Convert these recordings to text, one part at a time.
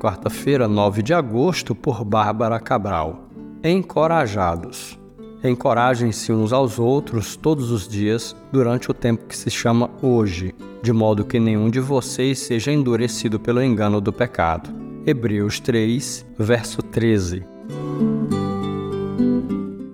Quarta-feira, 9 de agosto, por Bárbara Cabral. Encorajados. Encorajem-se uns aos outros todos os dias durante o tempo que se chama hoje, de modo que nenhum de vocês seja endurecido pelo engano do pecado. Hebreus 3, verso 13.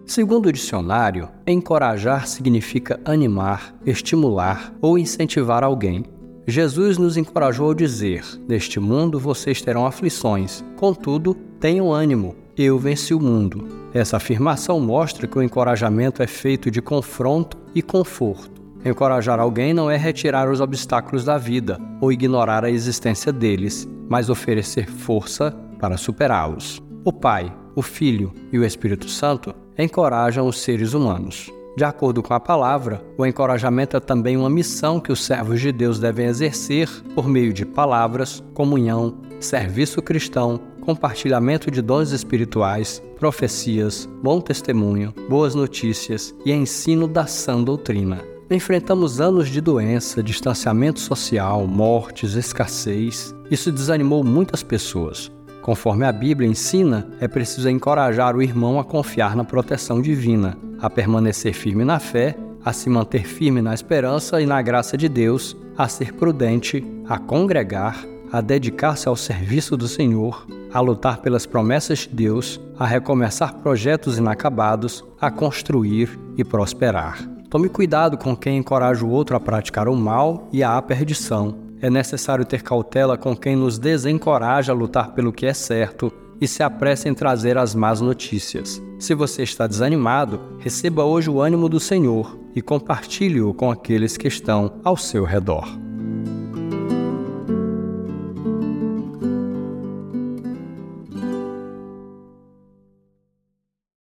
Segundo o dicionário, encorajar significa animar, estimular ou incentivar alguém. Jesus nos encorajou ao dizer: Neste mundo vocês terão aflições, contudo, tenham ânimo, eu venci o mundo. Essa afirmação mostra que o encorajamento é feito de confronto e conforto. Encorajar alguém não é retirar os obstáculos da vida ou ignorar a existência deles, mas oferecer força para superá-los. O Pai, o Filho e o Espírito Santo encorajam os seres humanos. De acordo com a palavra, o encorajamento é também uma missão que os servos de Deus devem exercer por meio de palavras, comunhão, serviço cristão, compartilhamento de dons espirituais, profecias, bom testemunho, boas notícias e ensino da sã doutrina. Enfrentamos anos de doença, distanciamento social, mortes, escassez. Isso desanimou muitas pessoas. Conforme a Bíblia ensina, é preciso encorajar o irmão a confiar na proteção divina, a permanecer firme na fé, a se manter firme na esperança e na graça de Deus, a ser prudente, a congregar, a dedicar-se ao serviço do Senhor, a lutar pelas promessas de Deus, a recomeçar projetos inacabados, a construir e prosperar. Tome cuidado com quem encoraja o outro a praticar o mal e a perdição é necessário ter cautela com quem nos desencoraja a lutar pelo que é certo e se apressa em trazer as más notícias. Se você está desanimado, receba hoje o ânimo do Senhor e compartilhe-o com aqueles que estão ao seu redor.